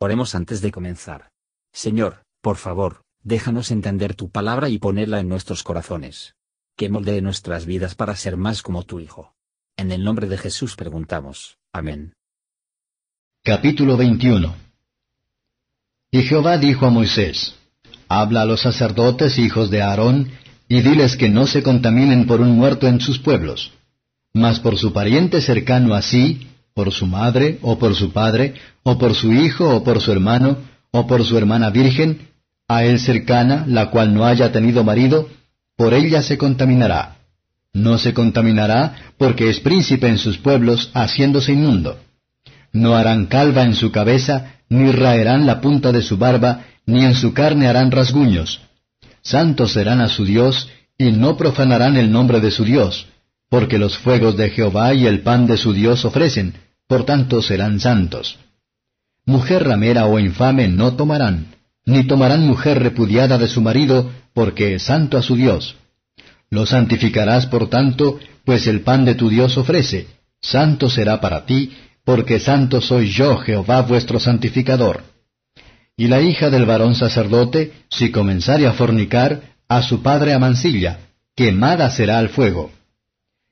Oremos antes de comenzar. Señor, por favor, déjanos entender tu palabra y ponerla en nuestros corazones. Que moldee nuestras vidas para ser más como tu Hijo. En el nombre de Jesús preguntamos. Amén. Capítulo 21 Y Jehová dijo a Moisés, Habla a los sacerdotes hijos de Aarón, y diles que no se contaminen por un muerto en sus pueblos. Mas por su pariente cercano así, por su madre, o por su padre, o por su hijo, o por su hermano, o por su hermana virgen, a él cercana, la cual no haya tenido marido, por ella se contaminará. No se contaminará porque es príncipe en sus pueblos, haciéndose inmundo. No harán calva en su cabeza, ni raerán la punta de su barba, ni en su carne harán rasguños. Santos serán a su Dios, y no profanarán el nombre de su Dios, porque los fuegos de Jehová y el pan de su Dios ofrecen, por tanto serán santos. Mujer ramera o infame no tomarán, ni tomarán mujer repudiada de su marido, porque es santo a su Dios. Lo santificarás por tanto, pues el pan de tu Dios ofrece, santo será para ti, porque santo soy yo Jehová vuestro santificador. Y la hija del varón sacerdote, si comenzare a fornicar, a su padre amancilla, quemada será al fuego.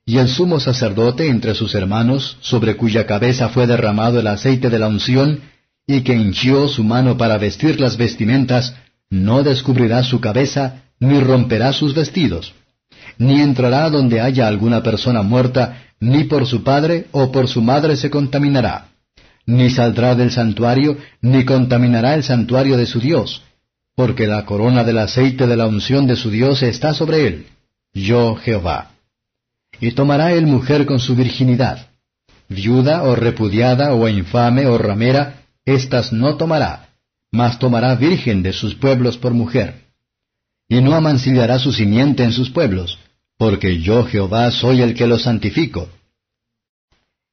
Y el sumo sacerdote entre sus hermanos, sobre cuya cabeza fue derramado el aceite de la unción, y que hinchió su mano para vestir las vestimentas, no descubrirá su cabeza, ni romperá sus vestidos. Ni entrará donde haya alguna persona muerta, ni por su padre o por su madre se contaminará. Ni saldrá del santuario, ni contaminará el santuario de su Dios, porque la corona del aceite de la unción de su Dios está sobre él. Yo Jehová. Y tomará el mujer con su virginidad. Viuda o repudiada o infame o ramera, éstas no tomará, mas tomará virgen de sus pueblos por mujer. Y no amancillará su simiente en sus pueblos, porque yo Jehová soy el que los santifico.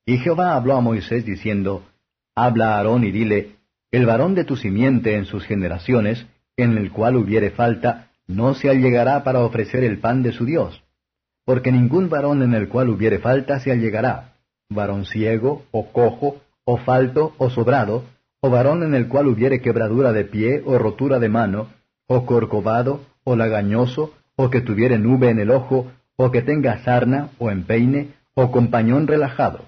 Y Jehová habló a Moisés diciendo, Habla a Aarón y dile, El varón de tu simiente en sus generaciones, en el cual hubiere falta, no se allegará para ofrecer el pan de su Dios porque ningún varón en el cual hubiere falta se allegará, varón ciego, o cojo, o falto, o sobrado, o varón en el cual hubiere quebradura de pie, o rotura de mano, o corcovado, o lagañoso, o que tuviere nube en el ojo, o que tenga sarna, o empeine, o compañón relajado.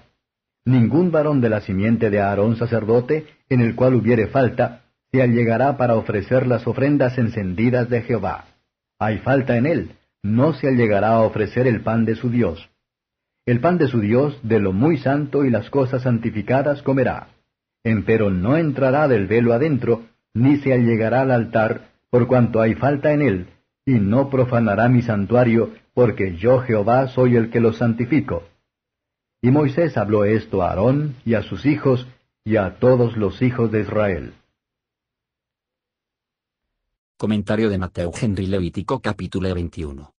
Ningún varón de la simiente de Aarón sacerdote, en el cual hubiere falta, se allegará para ofrecer las ofrendas encendidas de Jehová. Hay falta en él, no se allegará a ofrecer el pan de su Dios. El pan de su Dios, de lo muy santo y las cosas santificadas comerá. Empero no entrará del velo adentro, ni se allegará al altar, por cuanto hay falta en él, y no profanará mi santuario, porque yo Jehová soy el que lo santifico. Y Moisés habló esto a Aarón y a sus hijos y a todos los hijos de Israel. Comentario de Mateo Henry Levítico capítulo 21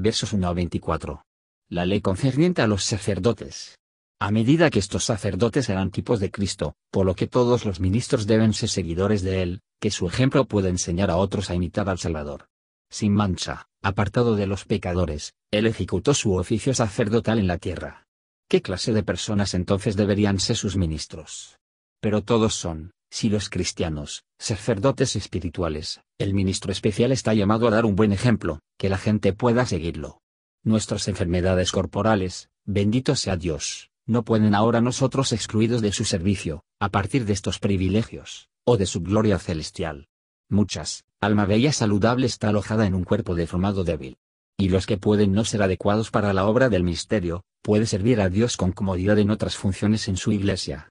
versos 1 a 24. La ley concerniente a los sacerdotes. A medida que estos sacerdotes eran tipos de Cristo, por lo que todos los ministros deben ser seguidores de Él, que su ejemplo pueda enseñar a otros a imitar al Salvador. Sin mancha, apartado de los pecadores, Él ejecutó su oficio sacerdotal en la tierra. ¿Qué clase de personas entonces deberían ser sus ministros? Pero todos son, si los cristianos, sacerdotes espirituales, el ministro especial está llamado a dar un buen ejemplo, que la gente pueda seguirlo. Nuestras enfermedades corporales, bendito sea Dios, no pueden ahora nosotros excluidos de su servicio, a partir de estos privilegios, o de su gloria celestial. Muchas, alma bella saludable está alojada en un cuerpo deformado débil. Y los que pueden no ser adecuados para la obra del misterio, puede servir a Dios con comodidad en otras funciones en su iglesia.